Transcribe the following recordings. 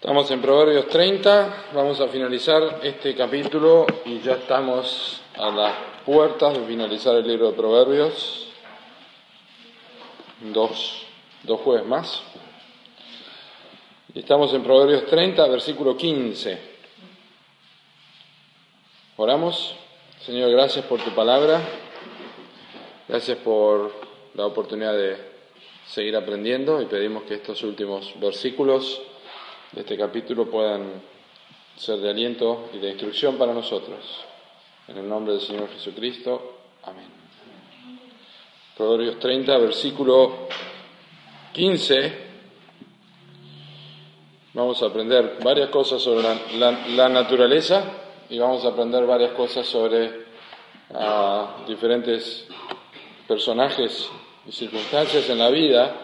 Estamos en Proverbios 30, vamos a finalizar este capítulo y ya estamos a las puertas de finalizar el libro de Proverbios. Dos, dos jueves más. Estamos en Proverbios 30, versículo 15. Oramos. Señor, gracias por tu palabra. Gracias por la oportunidad de seguir aprendiendo y pedimos que estos últimos versículos de este capítulo puedan ser de aliento y de instrucción para nosotros. En el nombre del Señor Jesucristo. Amén. Proverbios 30, versículo 15. Vamos a aprender varias cosas sobre la, naturaleza y vamos a aprender varias cosas sobre ah, diferentes personajes y circunstancias en la vida.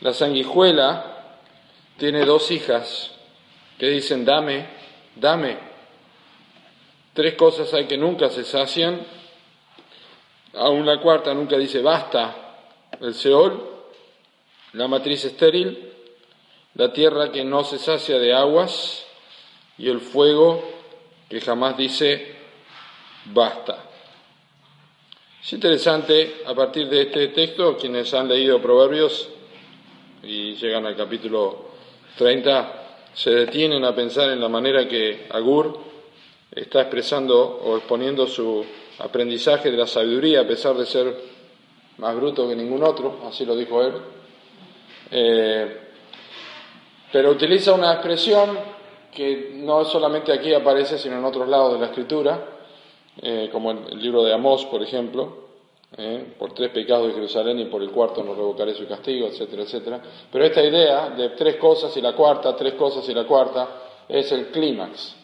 La sanguijuela tiene dos hijas que dicen, dame, dame. Tres cosas hay que nunca se sacian. Aún la cuarta nunca dice, basta. El Seol, la matriz estéril, la tierra que no se sacia de aguas y el fuego que jamás dice, basta. Es interesante, a partir de este texto, quienes han leído Proverbios y llegan al capítulo 30 se detienen a pensar en la manera que Agur está expresando o exponiendo su aprendizaje de la sabiduría, a pesar de ser más bruto que ningún otro, así lo dijo él. Eh, pero utiliza una expresión que no solamente aquí aparece, sino en otros lados de la escritura, eh, como el libro de Amós, por ejemplo, ¿eh? por tres pecados de Jerusalén y por el cuarto no revocaré su castigo, etcétera, etcétera. Pero esta idea de tres cosas y la cuarta, tres cosas y la cuarta, es el clímax.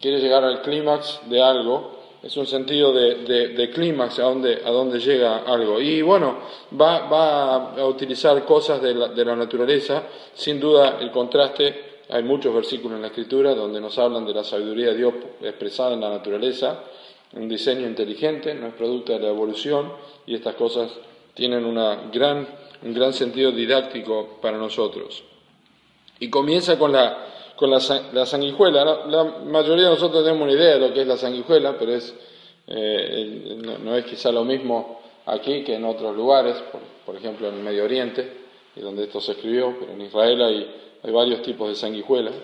Quiere llegar al clímax de algo, es un sentido de, clímax a donde, a donde llega algo. Y bueno, va, va a utilizar cosas de la, de la naturaleza, sin duda el contraste hay muchos versículos en la Escritura donde nos hablan de la sabiduría de Dios expresada en la naturaleza, un diseño inteligente, no es producto de la evolución y estas cosas tienen una gran, un gran sentido didáctico para nosotros. Y comienza con la, con la, sanguijuela. La, mayoría de nosotros tenemos una idea de lo que es la sanguijuela, pero es, eh, no, es quizá lo mismo aquí que en otros lugares, por, ejemplo en el Medio Oriente, donde esto se escribió, pero en Israel hay, hay varios tipos de sanguijuelas.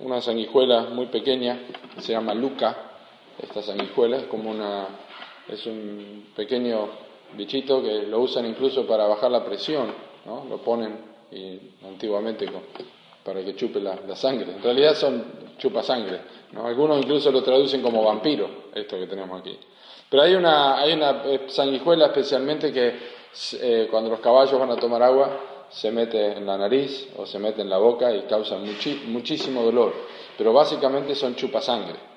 Una sanguijuela muy pequeña se llama luca, esta sanguijuela, es como una, es un pequeño bichito que lo usan incluso para bajar la presión, ¿no? Lo ponen y, antiguamente para que chupe la, sangre. En realidad son chupa sangre, ¿no? Algunos incluso lo traducen como vampiro, esto que tenemos aquí. Pero hay una, hay una eh, sanguijuela especialmente que eh, cuando los caballos van a tomar agua se mete en la nariz o se mete en la boca y causa muchísimo dolor. Pero básicamente son chupasangre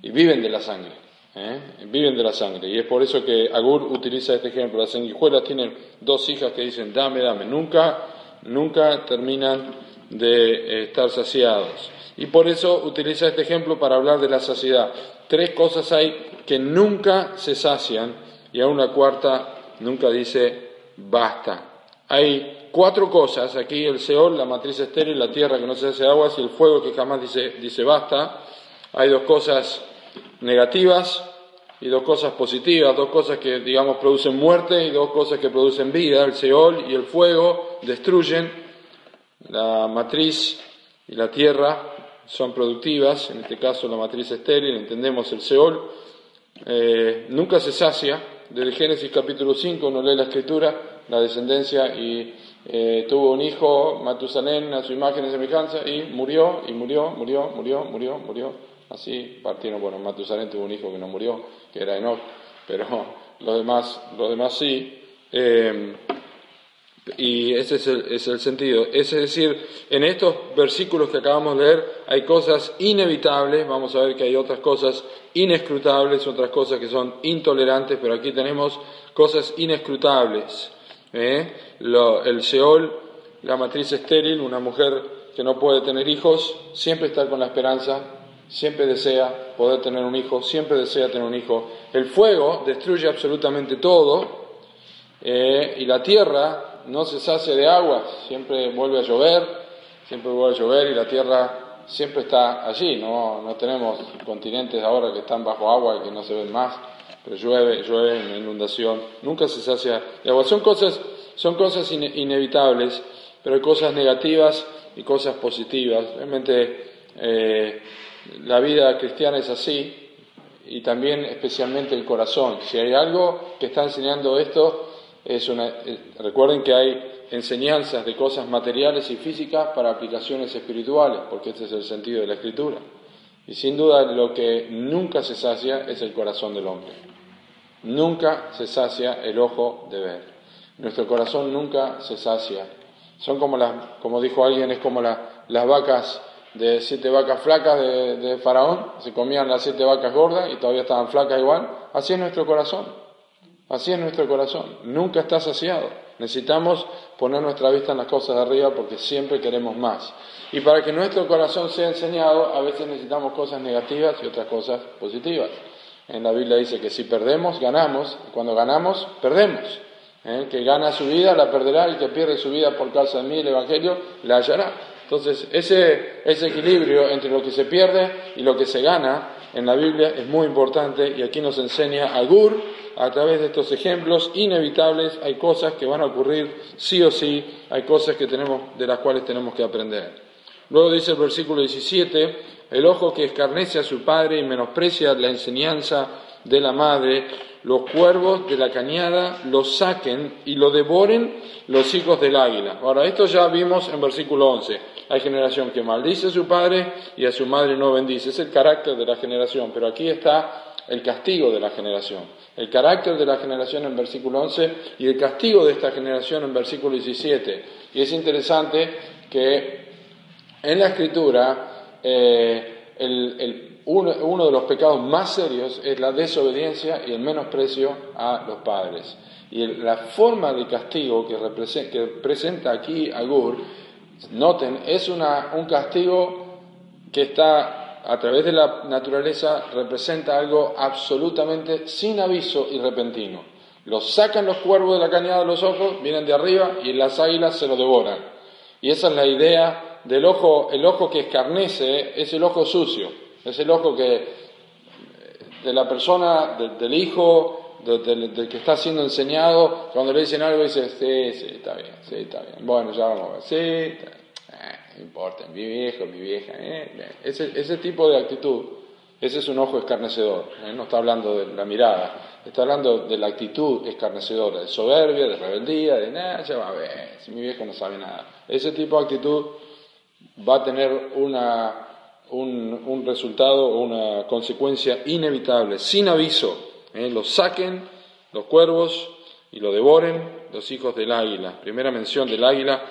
y viven de la sangre, ¿eh? viven de la sangre. Y es por eso que Agur utiliza este ejemplo. Las sanguijuelas tienen dos hijas que dicen, dame, dame, nunca, nunca terminan de eh, estar saciados. Y por eso utiliza este ejemplo para hablar de la saciedad. Tres cosas hay que nunca se sacian y a una cuarta nunca dice basta. Hay cuatro cosas, aquí el Seol, la matriz estéril, la tierra que no se hace aguas y el fuego que jamás dice, dice basta. Hay dos cosas negativas y dos cosas positivas, dos cosas que, digamos, producen muerte y dos cosas que producen vida. El Seol y el fuego destruyen, la matriz y la tierra son productivas, en este caso la matriz estéril, entendemos el Seol, eh, nunca se sacia, desde Génesis capítulo 5 uno lee la escritura, la descendencia y eh, tuvo un hijo, Matusalén, a su imagen y semejanza, y murió, y murió, murió, murió, murió, murió, Así partieron, bueno, Matusalén tuvo un hijo que no murió, que era Enoch, pero los demás, los demás sí. Eh, y ese es el, es el, sentido. Es decir, en estos versículos que acabamos de leer hay cosas inevitables, vamos a ver que hay otras cosas inescrutables, otras cosas que son intolerantes, pero aquí tenemos cosas inescrutables. ¿eh? el Seol, la matriz estéril, una mujer que no puede tener hijos, siempre está con la esperanza siempre desea poder tener un hijo, siempre desea tener un hijo. El fuego destruye absolutamente todo eh, y la tierra no se sacia de agua, siempre vuelve a llover, siempre vuelve a llover y la tierra siempre está allí, no, no tenemos continentes ahora que están bajo agua y que no se ven más, pero llueve, llueve, inundación, nunca se sacia de agua. Son cosas, son cosas inevitables, pero hay cosas negativas y cosas positivas. Realmente eh, la vida cristiana es así y también especialmente el corazón. Si hay algo que está enseñando esto, es una, recuerden que hay enseñanzas de cosas materiales y físicas para aplicaciones espirituales, porque este es el sentido de la escritura. Y sin duda lo que nunca se sacia es el corazón del hombre. Nunca se sacia el ojo de ver. Nuestro corazón nunca se sacia. Son como las, como dijo alguien, es como las vacas de siete vacas flacas de, de, Faraón, se comían las siete vacas gordas y todavía estaban flacas igual. Así es nuestro corazón. Así es nuestro corazón. Nunca está saciado. Necesitamos poner nuestra vista en las cosas de arriba porque siempre queremos más. Y para que nuestro corazón sea enseñado, a veces necesitamos cosas negativas y otras cosas positivas. En la Biblia dice que si perdemos, ganamos, y cuando ganamos, perdemos. El ¿Eh? que gana su vida la perderá, y que pierde su vida por causa de mí, el Evangelio, la hallará. Entonces, ese, ese equilibrio entre lo que se pierde y lo que se gana en la Biblia es muy importante y aquí nos enseña Agur, a través de estos ejemplos inevitables, hay cosas que van a ocurrir sí o sí, hay cosas que tenemos, de las cuales tenemos que aprender. Luego dice el versículo 17, el ojo que escarnece a su padre y menosprecia la enseñanza de la madre, los cuervos de la cañada lo saquen y lo devoren los hijos del águila. Ahora, esto ya vimos en versículo 11. Hay generación que maldice a su padre y a su madre no bendice. Es el carácter de la generación, pero aquí está el castigo de la generación. El carácter de la generación en versículo 11 y el castigo de esta generación en versículo 17. Y es interesante que en la escritura eh, uno, de los pecados más serios es la desobediencia y el menosprecio a los padres. Y la forma de castigo que, que presenta aquí Agur, noten, es una, un castigo que está a través de la naturaleza, representa algo absolutamente sin aviso y repentino. Los sacan los cuervos de la cañada de los ojos, vienen de arriba y las águilas se lo devoran. Y esa es la idea del ojo, el ojo que escarnece es el ojo sucio. Es el ojo que de la persona, del hijo, del, que está siendo enseñado, cuando le dicen algo dice, sí, sí, está bien, sí, está bien. Bueno, ya vamos a ver, sí, eh, no importa, mi viejo, mi vieja. Eh, ese, ese tipo de actitud, ese es un ojo escarnecedor, eh, no está hablando de la mirada, está hablando de la actitud escarnecedora, de soberbia, de rebeldía, de nada, ya va a ver, si mi viejo no sabe nada. Ese tipo de actitud va a tener una un, resultado o una consecuencia inevitable, sin aviso. ¿Eh? Lo saquen los cuervos y lo devoren los hijos del águila. Primera mención del águila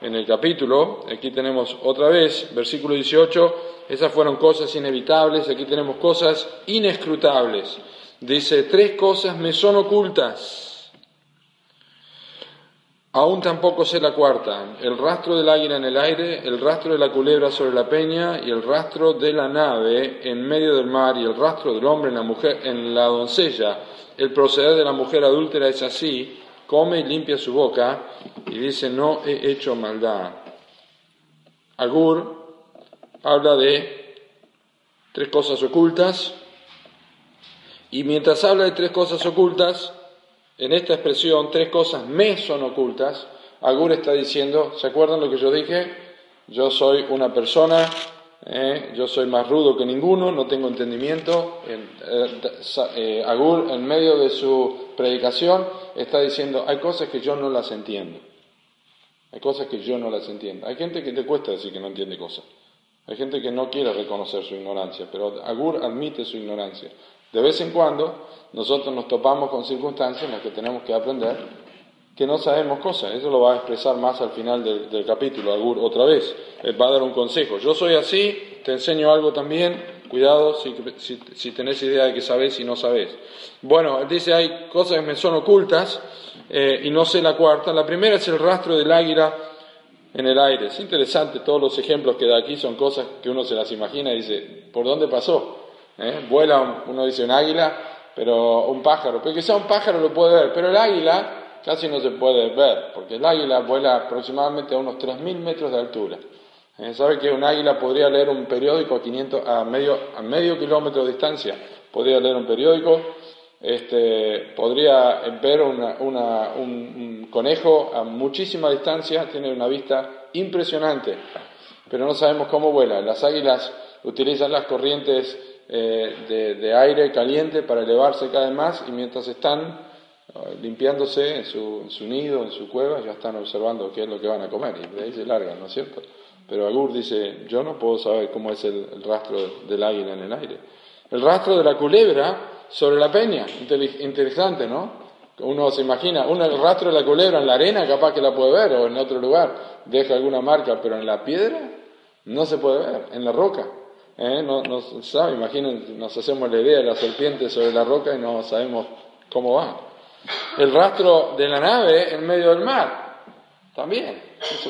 en el capítulo. Aquí tenemos otra vez, versículo 18, esas fueron cosas inevitables, aquí tenemos cosas inescrutables. Dice, tres cosas me son ocultas Aún tampoco sé la cuarta, el rastro del águila en el aire, el rastro de la culebra sobre la peña y el rastro de la nave en medio del mar y el rastro del hombre en la mujer, en la doncella. El proceder de la mujer adúltera es así, come y limpia su boca y dice no he hecho maldad. Agur habla de tres cosas ocultas y mientras habla de tres cosas ocultas, en esta expresión, tres cosas me son ocultas, Agur está diciendo, ¿se acuerdan lo que yo dije? Yo soy una persona, eh, yo soy más rudo que ninguno, no tengo entendimiento. Eh, eh, Agur, en medio de su predicación, está diciendo, hay cosas que yo no las entiendo. Hay cosas que yo no las entiendo. Hay gente que te cuesta decir que no entiende cosas. Hay gente que no quiere reconocer su ignorancia, pero Agur admite su ignorancia. De vez en cuando nosotros nos topamos con circunstancias en las que tenemos que aprender que no sabemos cosas. Eso lo va a expresar más al final del, capítulo, otra vez. Él va a dar un consejo. Yo soy así, te enseño algo también. Cuidado si, si, tenés idea de que sabés y no sabés. Bueno, él dice, hay cosas que me son ocultas eh, y no sé la cuarta. La primera es el rastro del águila en el aire. Es interesante, todos los ejemplos que da aquí son cosas que uno se las imagina y dice, ¿por dónde pasó? ¿Eh? Vuela, uno dice un águila, pero un pájaro. Pero que sea un pájaro lo puede ver, pero el águila casi no se puede ver, porque el águila vuela aproximadamente a unos 3.000 metros de altura. Eh, ¿Sabe que un águila podría leer un periódico a, 500, a, medio, a medio kilómetro de distancia? Podría leer un periódico, este, podría ver un, conejo a muchísima distancia, tiene una vista impresionante, pero no sabemos cómo vuela. Las águilas utilizan las corrientes eh, de, aire caliente para elevarse cada vez más y mientras están eh, limpiándose en su, en su, nido, en su cueva, ya están observando qué es lo que van a comer y de ahí se largan, ¿no es cierto? Pero Agur dice, yo no puedo saber cómo es el, rastro del águila en el aire. El rastro de la culebra sobre la peña, interesante, ¿no? Uno se imagina, uno el rastro de la culebra en la arena capaz que la puede ver o en otro lugar, deja alguna marca, pero en la piedra no se puede ver, en la roca. ¿Eh? No, no imaginen, nos hacemos la idea de la serpiente sobre la roca y no sabemos cómo va. El rastro de la nave en medio del mar, también.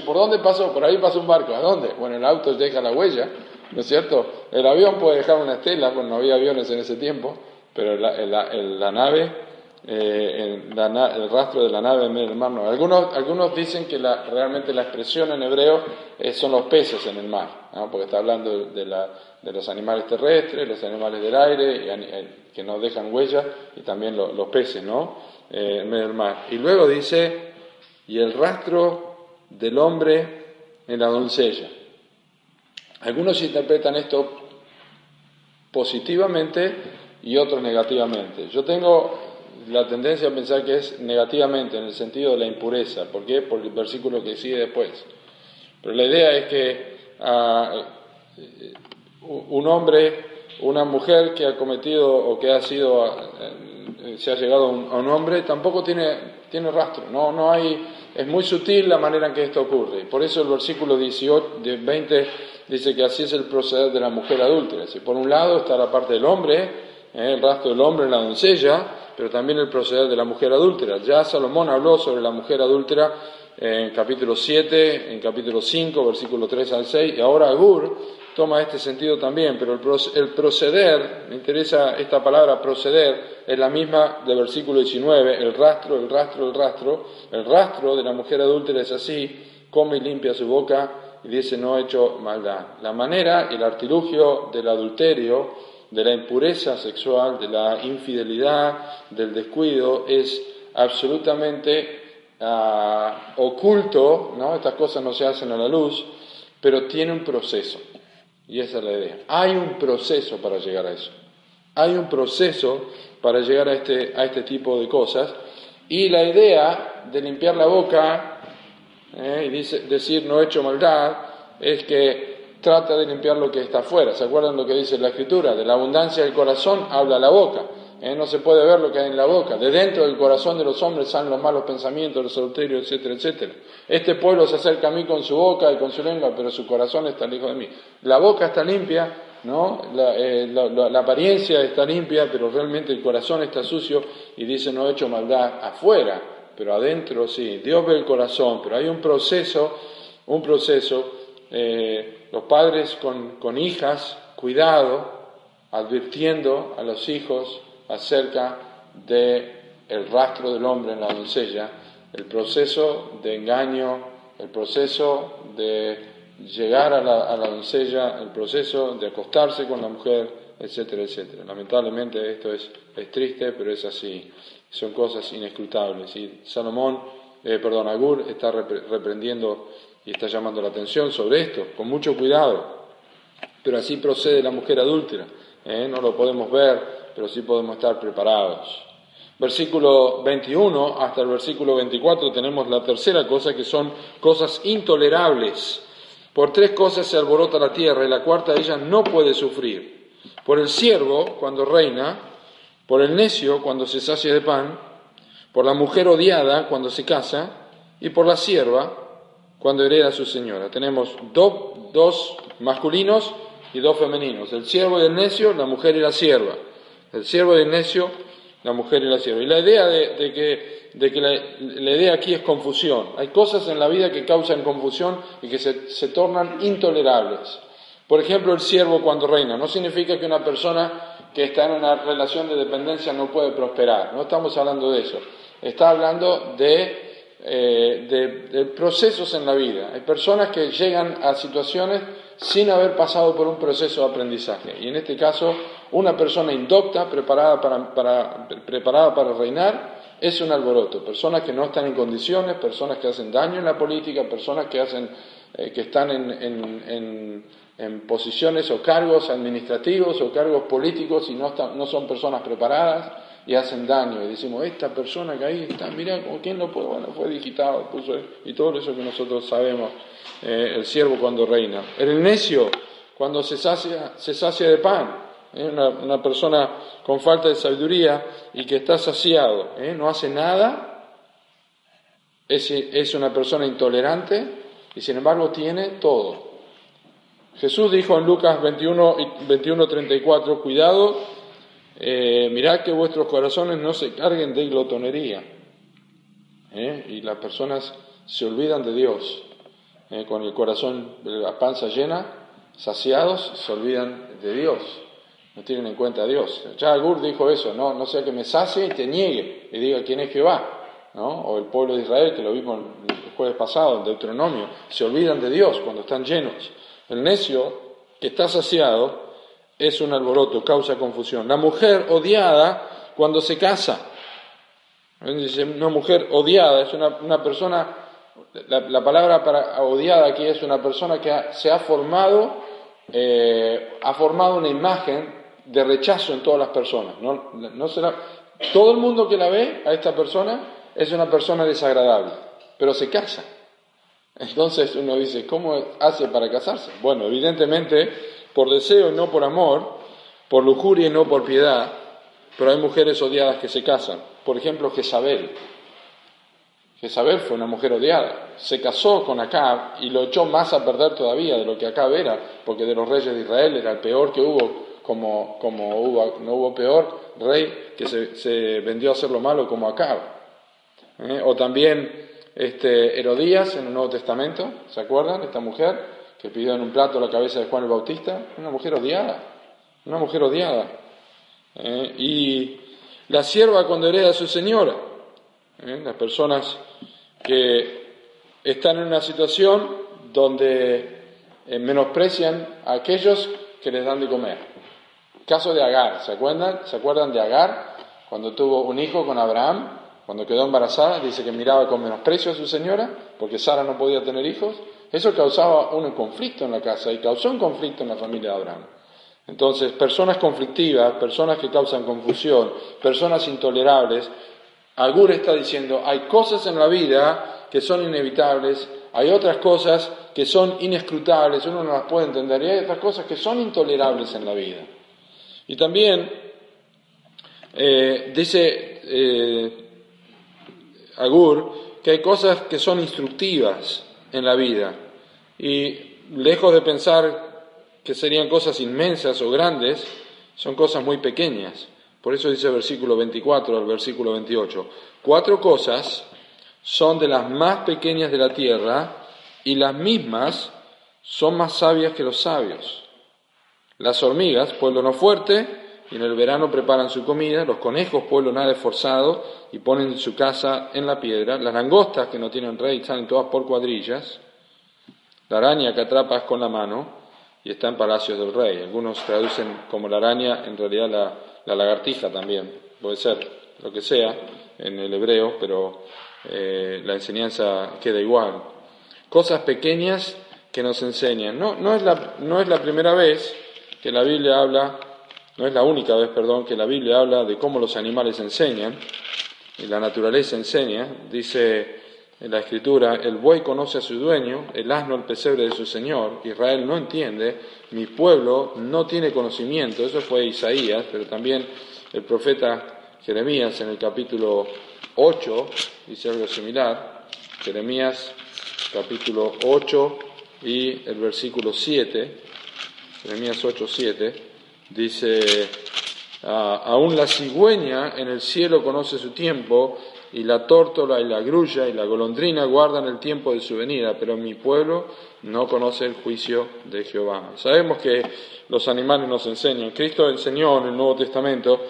¿Por dónde pasó? Por ahí pasó un barco. ¿A dónde? Bueno, el auto deja la huella, ¿no es cierto? El avión puede dejar una estela, bueno, no había aviones en ese tiempo, pero la, nave, eh, el, rastro de la nave en del mar no. Algunos, algunos dicen que realmente la expresión en hebreo eh, son los peces en el mar, porque está hablando de, los animales terrestres, los animales del aire, eh, que no dejan huellas, y también los peces, ¿no? en medio del mar. Y luego dice, y el rastro del hombre en la doncella. Algunos interpretan esto positivamente y otros negativamente. Yo tengo la tendencia a pensar que es negativamente en el sentido de la impureza. ¿Por qué? Por el versículo que sigue después. Pero la idea es que ah, un hombre, una mujer que ha cometido o que ha sido, eh, se ha llegado a un, hombre, tampoco tiene, tiene rastro. No, no hay es muy sutil la manera en que esto ocurre. Por eso el versículo 18, 20 dice que así es el proceder de la mujer adúltera. Si por un lado está la parte del hombre, eh, el rastro del hombre en la doncella, pero también el proceder de la mujer adúltera. Ya Salomón habló sobre la mujer adúltera en capítulo 7, en capítulo 5, versículo 3 al 6, y ahora Agur toma este sentido también, pero el, proceder, me interesa esta palabra proceder, es la misma del versículo 19, el rastro, el rastro, el rastro, el rastro de la mujer adúltera es así, come y limpia su boca y dice no ha hecho maldad. La manera, el artilugio del adulterio, de la impureza sexual, de la infidelidad, del descuido, es absolutamente ah, oculto, ¿no? estas cosas no se hacen a la luz, pero tiene un proceso. Y esa es la idea. Hay un proceso para llegar a eso. Hay un proceso para llegar a este, a este tipo de cosas. Y la idea de limpiar la boca eh, y decir no he hecho maldad es que trata de limpiar lo que está afuera. ¿Se acuerdan lo que dice la escritura? De la abundancia del corazón habla la boca. Eh, no se puede ver lo que hay en la boca. De dentro del corazón de los hombres salen los malos pensamientos, los adulterios, etcétera, etcétera. Este pueblo se acerca a mí con su boca y con su lengua, pero su corazón está lejos de mí. La boca está limpia, ¿no? Eh, la, apariencia está limpia, pero realmente el corazón está sucio y dice no he hecho maldad afuera, pero adentro sí. Dios ve el corazón, pero hay un proceso, un proceso. Eh, los padres con, con hijas, cuidado, advirtiendo a los hijos acerca del el rastro del hombre en la doncella, el proceso de engaño, el proceso de llegar a la, doncella, el proceso de acostarse con la mujer, etcétera, etcétera. Lamentablemente esto es, es triste, pero es así. Son cosas inescrutables. Y Salomón, eh, perdón, Agur está reprendiendo y está llamando la atención sobre esto, con mucho cuidado. Pero así procede la mujer adúltera. ¿eh? No lo podemos ver pero sí podemos estar preparados. Versículo 21 hasta el versículo 24 tenemos la tercera cosa que son cosas intolerables. Por tres cosas se alborota la tierra y la cuarta de ellas no puede sufrir. Por el siervo cuando reina, por el necio cuando se sacia de pan, por la mujer odiada cuando se casa y por la sierva cuando hereda a su señora. Tenemos dos masculinos y dos femeninos, el siervo y el necio, la mujer y la sierva el siervo y el necio, la mujer y la sierva. Y la idea de, que, de que la, idea aquí es confusión. Hay cosas en la vida que causan confusión y que se, se tornan intolerables. Por ejemplo, el siervo cuando reina. No significa que una persona que está en una relación de dependencia no puede prosperar. No estamos hablando de eso. Está hablando de eh, de, procesos en la vida. Hay personas que llegan a situaciones sin haber pasado por un proceso de aprendizaje. Y en este caso, una persona indocta, preparada para, preparada para reinar, es un alboroto. Personas que no están en condiciones, personas que hacen daño en la política, personas que, hacen, eh, que están en, posiciones o cargos administrativos o cargos políticos y no, no son personas preparadas y hacen daño. Y decimos, esta persona que ahí está, mira, ¿quién lo puso? Bueno, fue digitado, puso y todo eso que nosotros sabemos, eh, el siervo cuando reina. El necio, cuando se sacia, se sacia de pan. ¿eh? Una, persona con falta de sabiduría y que está saciado, ¿eh? no hace nada, es, es una persona intolerante y sin embargo tiene todo. Jesús dijo en Lucas 21, 21 34, cuidado, eh, mirad que vuestros corazones no se carguen de glotonería. Y las personas se olvidan de Dios. Con el corazón, la panza llena, saciados, se olvidan de Dios no tienen en cuenta a Dios. Ya Agur dijo eso, no, no sea que me sacie y te niegue y diga quién es Jehová, ¿no? O el pueblo de Israel, que lo vimos el jueves pasado, en Deuteronomio, se olvidan de Dios cuando están llenos. El necio que está saciado es un alboroto, causa confusión. La mujer odiada cuando se casa. Una mujer odiada es una, persona, la, palabra para odiada aquí es una persona que se ha formado, eh, ha formado una imagen de rechazo en todas las personas. No, no será, todo el mundo que la ve a esta persona es una persona desagradable, pero se casa. Entonces uno dice, ¿cómo hace para casarse? Bueno, evidentemente por deseo y no por amor, por lujuria y no por piedad, pero hay mujeres odiadas que se casan. Por ejemplo, Jezabel. Jezabel fue una mujer odiada. Se casó con Acab y lo echó más a perder todavía de lo que Acab era, porque de los reyes de Israel era el peor que hubo como, hubo, no hubo peor rey que se, vendió a hacer lo malo como Acab. ¿Eh? O también este, Herodías en el Nuevo Testamento, ¿se acuerdan? Esta mujer que pidió en un plato la cabeza de Juan el Bautista, una mujer odiada, una mujer odiada. ¿Eh? Y la sierva cuando hereda a su señora, ¿eh? las personas que están en una situación donde menosprecian a aquellos que les dan de comer. Caso de Agar, ¿se acuerdan? ¿Se acuerdan de Agar? Cuando tuvo un hijo con Abraham, cuando quedó embarazada, dice que miraba con menosprecio a su señora, porque Sara no podía tener hijos. Eso causaba un conflicto en la casa y causó un conflicto en la familia de Abraham. Entonces, personas conflictivas, personas que causan confusión, personas intolerables, Agur está diciendo, hay cosas en la vida que son inevitables, hay otras cosas que son inescrutables, uno no las puede entender, y hay otras cosas que son intolerables en la vida. Y también eh, dice eh, Agur que hay cosas que son instructivas en la vida y lejos de pensar que serían cosas inmensas o grandes, son cosas muy pequeñas. Por eso dice el versículo 24 al versículo 28, cuatro cosas son de las más pequeñas de la tierra y las mismas son más sabias que los sabios. Las hormigas, pueblo no fuerte, y en el verano preparan su comida, los conejos, pueblo nada esforzado, y ponen su casa en la piedra, las langostas que no tienen rey están todas por cuadrillas, la araña que atrapas con la mano y está en palacios del rey. Algunos traducen como la araña, en realidad la, lagartija también, puede ser lo que sea en el hebreo, pero eh, la enseñanza queda igual. Cosas pequeñas que nos enseñan. No, no, es, la, no es la primera vez que la Biblia habla, no es la única vez, perdón, que la Biblia habla de cómo los animales enseñan, y la naturaleza enseña, dice en la escritura, el buey conoce a su dueño, el asno el pesebre de su señor, Israel no entiende, mi pueblo no tiene conocimiento, eso fue Isaías, pero también el profeta Jeremías en el capítulo 8 dice algo similar, Jeremías capítulo 8 y el versículo 7, Jeremías 8:7, dice, ah, aún la cigüeña en el cielo conoce su tiempo, y la tórtola y la grulla y la golondrina guardan el tiempo de su venida, pero mi pueblo no conoce el juicio de Jehová. Sabemos que los animales nos enseñan. Cristo enseñó en el Nuevo Testamento,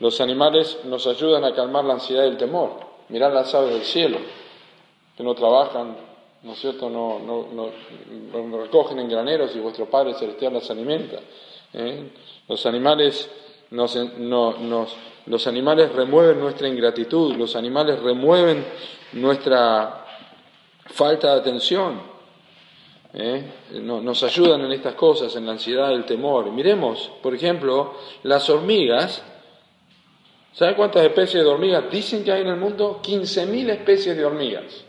los animales nos ayudan a calmar la ansiedad y el temor. Mirad las aves del cielo. que no trabajan, ¿no cierto?, no, no, recogen en graneros y vuestro Padre Celestial las alimenta. ¿Eh? Los animales nos, los animales remueven nuestra ingratitud, los animales remueven nuestra falta de atención. ¿eh? nos ayudan en estas cosas, en la ansiedad, el temor. Miremos, por ejemplo, las hormigas. ¿Saben cuántas especies de hormigas dicen que hay en el mundo? 15.000 especies de hormigas.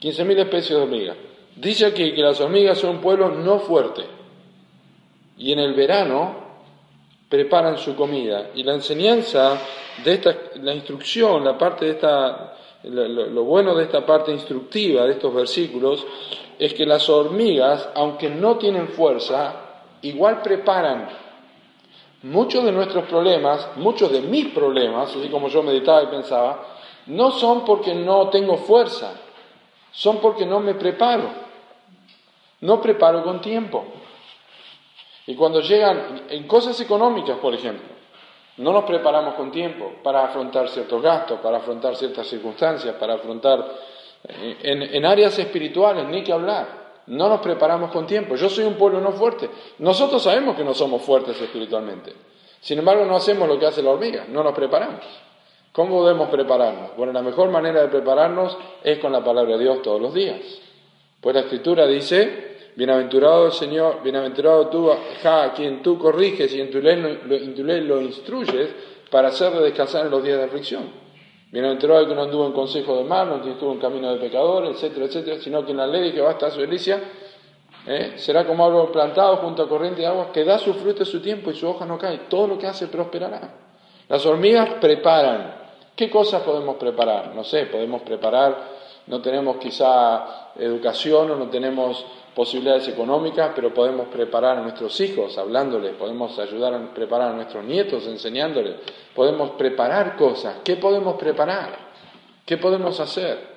15.000 especies de hormigas. Dice aquí que las hormigas son un pueblo no fuerte. Y en el verano preparan su comida. Y la enseñanza de esta, la instrucción, la parte de esta, lo, bueno de esta parte instructiva de estos versículos es que las hormigas, aunque no tienen fuerza, igual preparan. Muchos de nuestros problemas, muchos de mis problemas, así como yo meditaba y pensaba, no son porque no tengo fuerza, son porque no me preparo. No preparo con tiempo. Y cuando llegan en cosas económicas, por ejemplo, no nos preparamos con tiempo para afrontar ciertos gastos, para afrontar ciertas circunstancias, para afrontar eh, en, áreas espirituales, ni que hablar. No nos preparamos con tiempo. Yo soy un pueblo no fuerte. Nosotros sabemos que no somos fuertes espiritualmente. Sin embargo, no hacemos lo que hace la hormiga, no nos preparamos. ¿Cómo debemos prepararnos? Bueno, la mejor manera de prepararnos es con la palabra de Dios todos los días. Pues la escritura dice, Bienaventurado Señor, bienaventurado tú, a quien tú corriges y en tu, ley, lo instruyes para hacerle descansar en los días de aflicción. Bienaventurado el que no anduvo en consejo de malos, ni estuvo en camino de pecadores, etcétera, etcétera, sino que en la ley va a estar su delicia ¿eh? será como árbol plantado junto a corriente de agua que da su fruto a su tiempo y su hoja no cae. Todo lo que hace prosperará. Las hormigas preparan. ¿Qué cosas podemos preparar? No sé, podemos preparar, no tenemos quizá educación o no tenemos posibilidades económicas, pero podemos preparar a nuestros hijos hablándoles, podemos ayudar a preparar a nuestros nietos enseñándoles, podemos preparar cosas. ¿Qué podemos preparar? ¿Qué podemos hacer?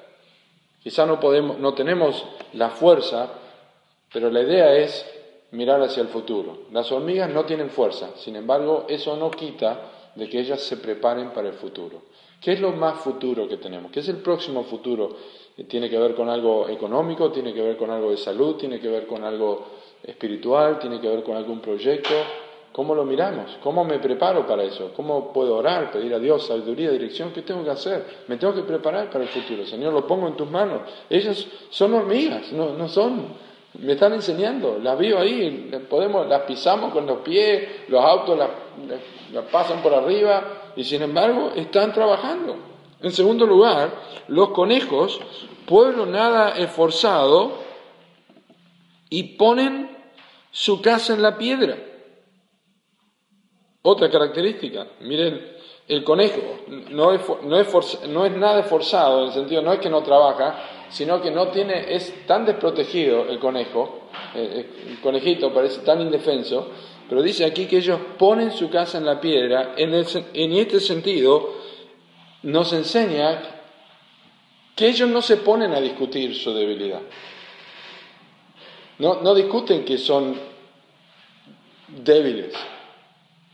Quizá no, podemos, no tenemos la fuerza, pero la idea es mirar hacia el futuro. Las hormigas no tienen fuerza, sin embargo, eso no quita de que ellas se preparen para el futuro. ¿Qué es lo más futuro que tenemos? ¿Qué es el próximo futuro tiene que ver con algo económico, tiene que ver con algo de salud, tiene que ver con algo espiritual, tiene que ver con algún proyecto. ¿Cómo lo miramos? ¿Cómo me preparo para eso? ¿Cómo puedo orar, pedir a Dios sabiduría, dirección? ¿Qué tengo que hacer? Me tengo que preparar para el futuro. Señor, lo pongo en tus manos. Ellas son hormigas, no, no son, me están enseñando. Las veo ahí, podemos, las pisamos con los pies, los autos las, las pasan por arriba y sin embargo están trabajando. En segundo lugar, los conejos, pueblo nada esforzado, y ponen su casa en la piedra. Otra característica, miren, el conejo no es, no es, no es nada esforzado, en el sentido no es que no trabaja, sino que no tiene, es tan desprotegido el conejo, el conejito parece tan indefenso, pero dice aquí que ellos ponen su casa en la piedra, en, este sentido, nos enseña que ellos no se ponen a discutir su debilidad. No, no discuten que son débiles.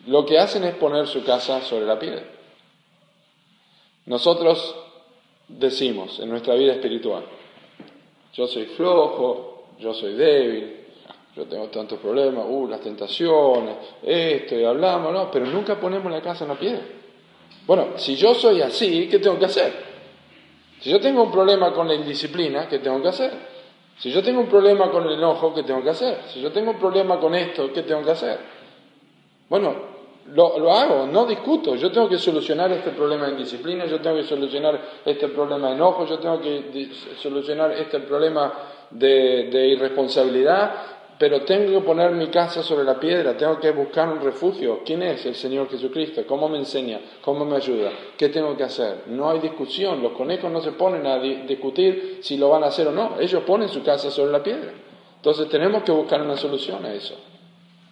Lo que hacen es poner su casa sobre la piedra. Nosotros decimos en nuestra vida espiritual, yo soy flojo, yo soy débil, yo tengo tantos problemas, uh, las tentaciones, esto, y hablamos, ¿no? Pero nunca ponemos la casa en la piedra. Bueno, si yo soy así, ¿qué tengo que hacer? Si yo tengo un problema con la indisciplina, ¿qué tengo que hacer? Si yo tengo un problema con el enojo, ¿qué tengo que hacer? Si yo tengo un problema con esto, ¿qué tengo que hacer? Bueno, lo, lo, hago, no discuto. Yo tengo que solucionar este problema de indisciplina, yo tengo que solucionar este problema de enojo, yo tengo que solucionar este problema de, de irresponsabilidad, pero tengo que poner mi casa sobre la piedra, tengo que buscar un refugio. ¿Quién es el Señor Jesucristo? ¿Cómo me enseña? ¿Cómo me ayuda? ¿Qué tengo que hacer? No hay discusión, los conejos no se ponen a discutir si lo van a hacer o no, ellos ponen su casa sobre la piedra. Entonces tenemos que buscar una solución a eso.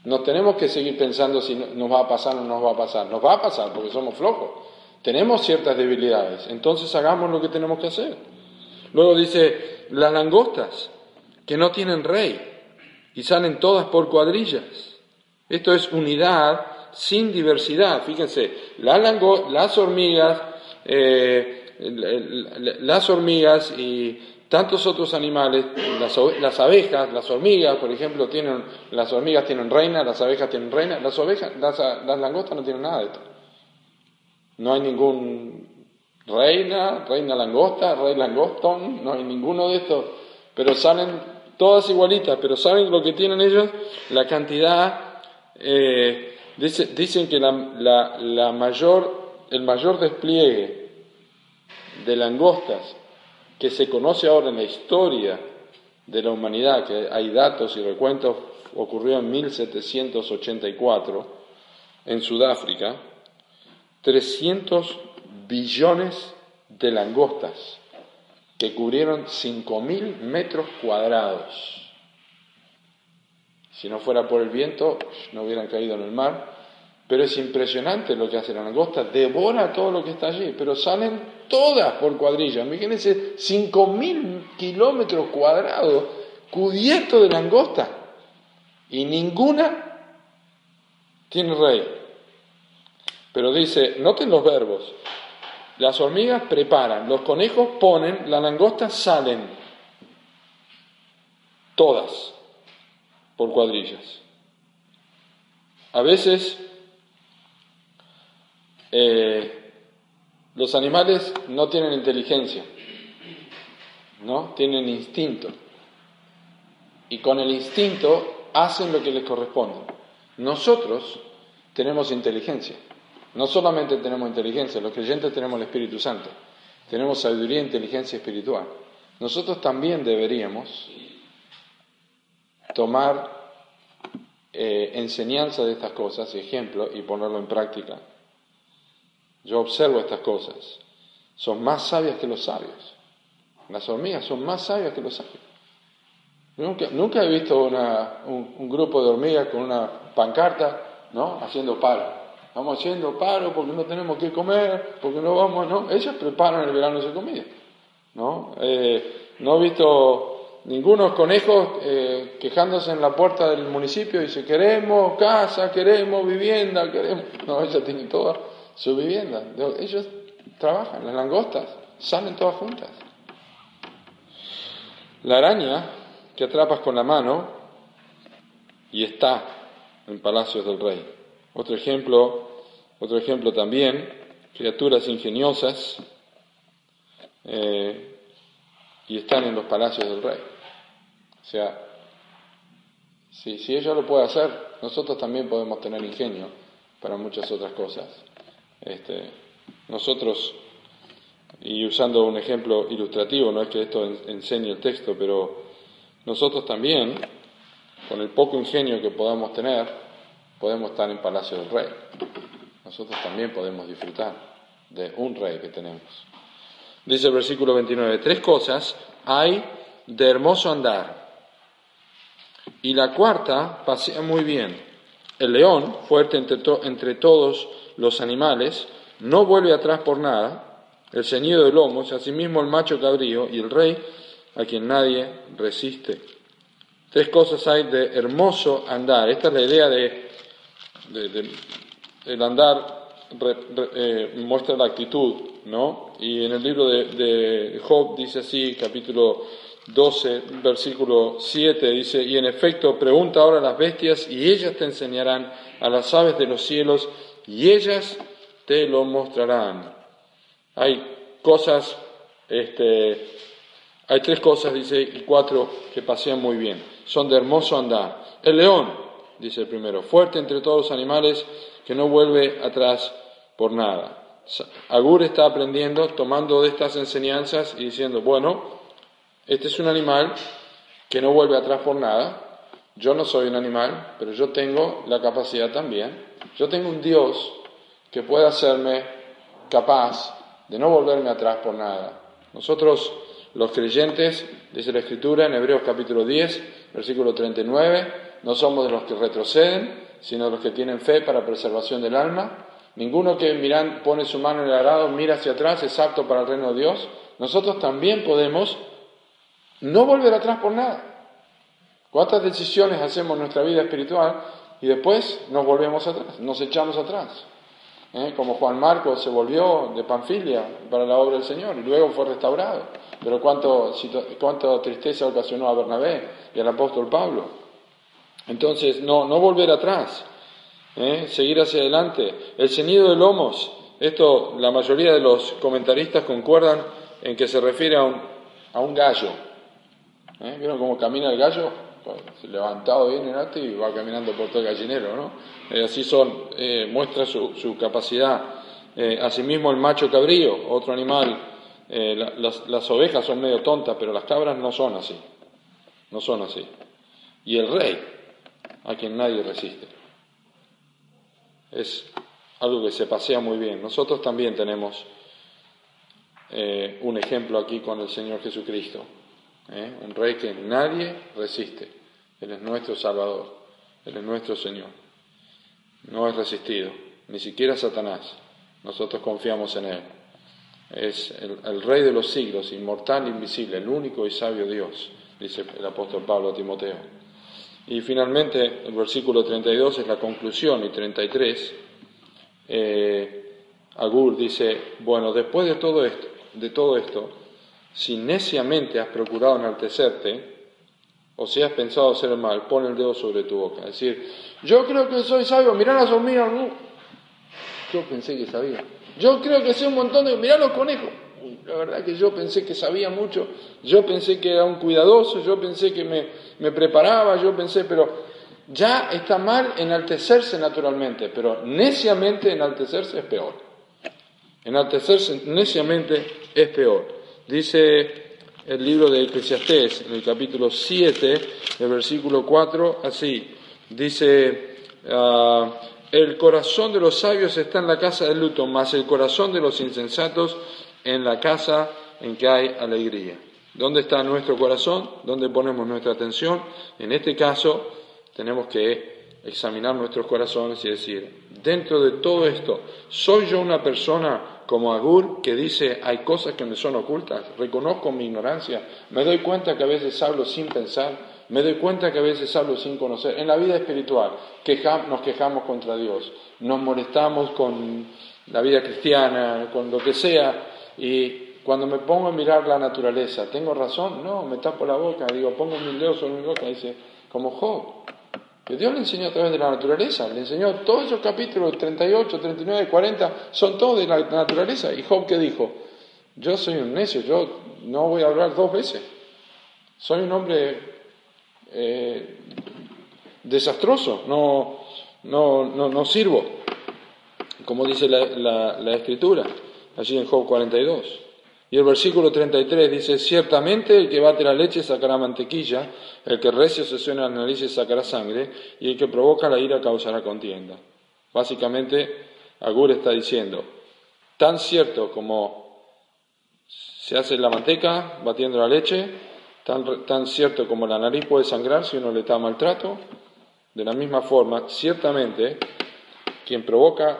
No tenemos que seguir pensando si nos va a pasar o no nos va a pasar. Nos va a pasar porque somos flojos. Tenemos ciertas debilidades, entonces hagamos lo que tenemos que hacer. Luego dice, las langostas, que no tienen rey y salen todas por cuadrillas. Esto es unidad sin diversidad. Fíjense, las, las hormigas, eh, las hormigas y tantos otros animales, las, abejas, las hormigas, por ejemplo, tienen, las hormigas tienen reina, las abejas tienen reina, las, ovejas, las, las langostas no tienen nada de esto. No hay ningún reina, reina langosta, rey langostón, no hay ninguno de estos, pero salen todas igualitas, pero ¿saben lo que tienen ellos? La cantidad, eh, dicen que la, mayor, el mayor despliegue de langostas que se conoce ahora en la historia de la humanidad, que hay datos y recuentos, ocurrió en 1784 en Sudáfrica, 300 billones de langostas que cubrieron 5.000 metros cuadrados. Si no fuera por el viento, no hubieran caído en el mar. Pero es impresionante lo que hace la langosta, devora todo lo que está allí, pero salen todas por cuadrilla. Imagínense 5.000 kilómetros cuadrados cubiertos de langosta y ninguna tiene rey. Pero dice, noten los verbos, las hormigas preparan, los conejos ponen, las langostas salen. Todas por cuadrillas. A veces eh, los animales no tienen inteligencia, ¿no? Tienen instinto. Y con el instinto hacen lo que les corresponde. Nosotros tenemos inteligencia. No solamente tenemos inteligencia, los creyentes tenemos el Espíritu Santo, tenemos sabiduría inteligencia espiritual. Nosotros también deberíamos tomar eh, enseñanza de estas cosas, ejemplo, y ponerlo en práctica. Yo observo estas cosas. Son más sabias que los sabios. Las hormigas son más sabias que los sabios. Nunca, he visto un, un, grupo de hormigas con una pancarta, ¿no? Haciendo palo. Estamos haciendo paro porque no tenemos que comer, porque no vamos, ¿no? Ellos preparan el verano su comida, ¿no? Eh, no he visto ningunos conejos eh, quejándose en la puerta del municipio y dice, queremos casa, queremos vivienda, queremos... No, ellos tienen toda su vivienda. Ellos trabajan, las langostas, salen todas juntas. La araña que atrapas con la mano y está en palacios del rey. Otro ejemplo, otro ejemplo también, criaturas ingeniosas eh, y están en los palacios del rey. O sea, si, si ella lo puede hacer, nosotros también podemos tener ingenio para muchas otras cosas. Este, nosotros, y usando un ejemplo ilustrativo, no es que esto enseñe el texto, pero nosotros también, con el poco ingenio que podamos tener, podemos estar en palacio del rey. Nosotros también podemos disfrutar de un rey que tenemos. Dice el versículo 29, tres cosas hay de hermoso andar. Y la cuarta pasea muy bien. El león, fuerte entre, entre todos los animales, no vuelve atrás por nada. El ceñido de lomos, asimismo el macho cabrío y el rey a quien nadie resiste. Tres cosas hay de hermoso andar. Esta es la idea de el andar eh, muestra la actitud, ¿no? Y en el libro de, Job dice así, capítulo 12, versículo 7, dice, y en efecto pregunta ahora a las bestias y ellas te enseñarán a las aves de los cielos y ellas te lo mostrarán. Hay cosas, este, hay tres cosas, dice, y cuatro que pasean muy bien. Son de hermoso andar. El león, dice el primero, fuerte entre todos los animales que no vuelve atrás por nada. Agur está aprendiendo, tomando de estas enseñanzas y diciendo, bueno, este es un animal que no vuelve atrás por nada. Yo no soy un animal, pero yo tengo la capacidad también. Yo tengo un Dios que puede hacerme capaz de no volverme atrás por nada. Nosotros, los creyentes, dice la Escritura en Hebreos capítulo 10, versículo 39, no somos de los que retroceden, sino de los que tienen fe para preservación del alma. Ninguno que miran, pone su mano en el arado, mira hacia atrás, es apto para el reino de Dios. Nosotros también podemos no volver atrás por nada. ¿Cuántas decisiones hacemos en nuestra vida espiritual y después nos volvemos atrás, nos echamos atrás? ¿eh? como Juan Marcos se volvió de Panfilia para la obra del Señor y luego fue restaurado. Pero cuánto, cuánto tristeza ocasionó a Bernabé y al apóstol Pablo. Entonces, no, no volver atrás, ¿eh? seguir hacia adelante. El ceñido de lomos, esto la mayoría de los comentaristas concuerdan en que se refiere a un, a un gallo. ¿Eh? ¿Vieron cómo camina el gallo? levantado bien en alto y va caminando por todo el gallinero, ¿no? Eh, así son, muestra su, capacidad. Eh, asimismo el macho cabrío, otro animal, las, las, ovejas son medio tontas, pero las cabras no son así, no son así. Y el rey, a quien nadie resiste. Es algo que se pasea muy bien. Nosotros también tenemos un ejemplo aquí con el Señor Jesucristo. ¿eh? un rey que nadie resiste. Él es nuestro Salvador, Él es nuestro Señor. No es resistido, ni siquiera Satanás. Nosotros confiamos en Él. Es el, Rey de los siglos, inmortal, invisible, el único y sabio Dios, dice el apóstol Pablo a Timoteo. Y finalmente el versículo 32 es la conclusión y 33. Eh, Agur dice, bueno, después de todo esto, de todo esto, si neciamente has procurado enaltecerte, o si has pensado hacer mal, pon el dedo sobre tu boca. Es decir, yo creo que soy sabio, mirá las hormigas. Yo pensé que sabía. Yo creo que sé un montón de... Mirá los conejos. La verdad que yo pensé que sabía mucho, yo pensé que era un cuidadoso, yo pensé que me, preparaba, yo pensé, pero ya está mal enaltecerse naturalmente, pero neciamente enaltecerse es peor. Enaltecerse neciamente es peor. Dice el libro de Eclesiastés, en el capítulo 7, el versículo 4, así, dice, ah, el corazón de los sabios está en la casa del luto, mas el corazón de los insensatos en la casa en que hay alegría. ¿Dónde está nuestro corazón? ¿Dónde ponemos nuestra atención? En este caso, tenemos que examinar nuestros corazones y decir, dentro de todo esto, ¿soy yo una persona como Agur, que dice, hay cosas que me son ocultas, reconozco mi ignorancia, me doy cuenta que a veces hablo sin pensar, me doy cuenta que a veces hablo sin conocer. En la vida espiritual nos quejamos contra Dios, nos molestamos con la vida cristiana, con lo que sea, y cuando me pongo a mirar la naturaleza, ¿tengo razón? No, me tapo la boca, digo, pongo mi dedo sobre mi boca, dice, como Job, que Dios le enseñó a través de la naturaleza, le enseñó todos esos capítulos 38, 39, 40, son todos de la naturaleza. Y Job que dijo, yo soy un necio, yo no voy a hablar dos veces, soy un hombre eh, desastroso, no, no, no, no, sirvo, como dice la escritura, allí en Job 42. Y el versículo 33 dice, ciertamente el que bate la leche sacará mantequilla, el que recio se suena la nariz sacará sangre, y el que provoca la ira causará contienda. Básicamente, Agur está diciendo, tan cierto como se hace la manteca batiendo la leche, tan, tan cierto como la nariz puede sangrar si uno le da maltrato, de la misma forma, ciertamente, quien provoca,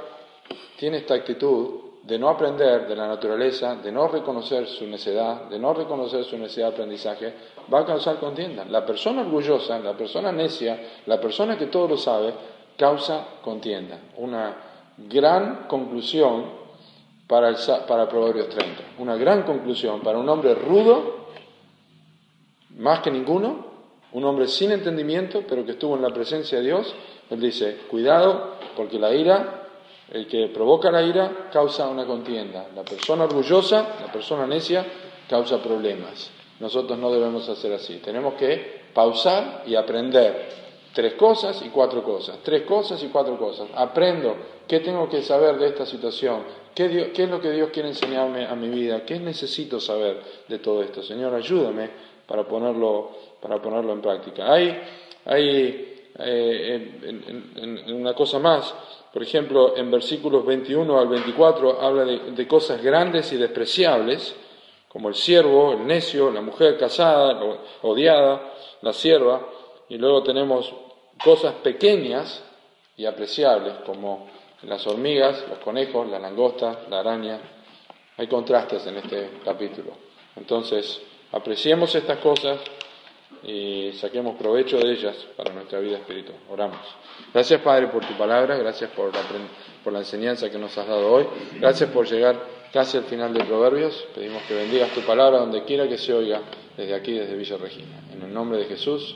tiene esta actitud, de no aprender de la naturaleza, de no reconocer su necedad, de no reconocer su necesidad de aprendizaje, va a causar contienda. La persona orgullosa, la persona necia, la persona que todo lo sabe, causa contienda. Una gran conclusión para, el, para Proverbios 30. Una gran conclusión para un hombre rudo, más que ninguno, un hombre sin entendimiento, pero que estuvo en la presencia de Dios. Él dice, cuidado, porque la ira el que provoca la ira causa una contienda. La persona orgullosa, la persona necia, causa problemas. Nosotros no debemos hacer así. Tenemos que pausar y aprender tres cosas y cuatro cosas. Tres cosas y cuatro cosas. Aprendo qué tengo que saber de esta situación. ¿Qué, es lo que Dios quiere enseñarme a mi vida? ¿Qué necesito saber de todo esto? Señor, ayúdame para ponerlo, para ponerlo en práctica. Hay, hay eh, una cosa más. Por ejemplo, en versículos 21 al 24 habla de, cosas grandes y despreciables, como el siervo, el necio, la mujer casada, odiada, la sierva, y luego tenemos cosas pequeñas y apreciables, como las hormigas, los conejos, la langosta, la araña. Hay contrastes en este capítulo. Entonces, apreciemos estas cosas, y saquemos provecho de ellas para nuestra vida espiritual. Oramos. Gracias Padre por tu palabra, gracias por la, por la enseñanza que nos has dado hoy, gracias por llegar casi al final de Proverbios. Pedimos que bendigas tu palabra donde quiera que se oiga, desde aquí, desde Villa Regina. En el nombre de Jesús.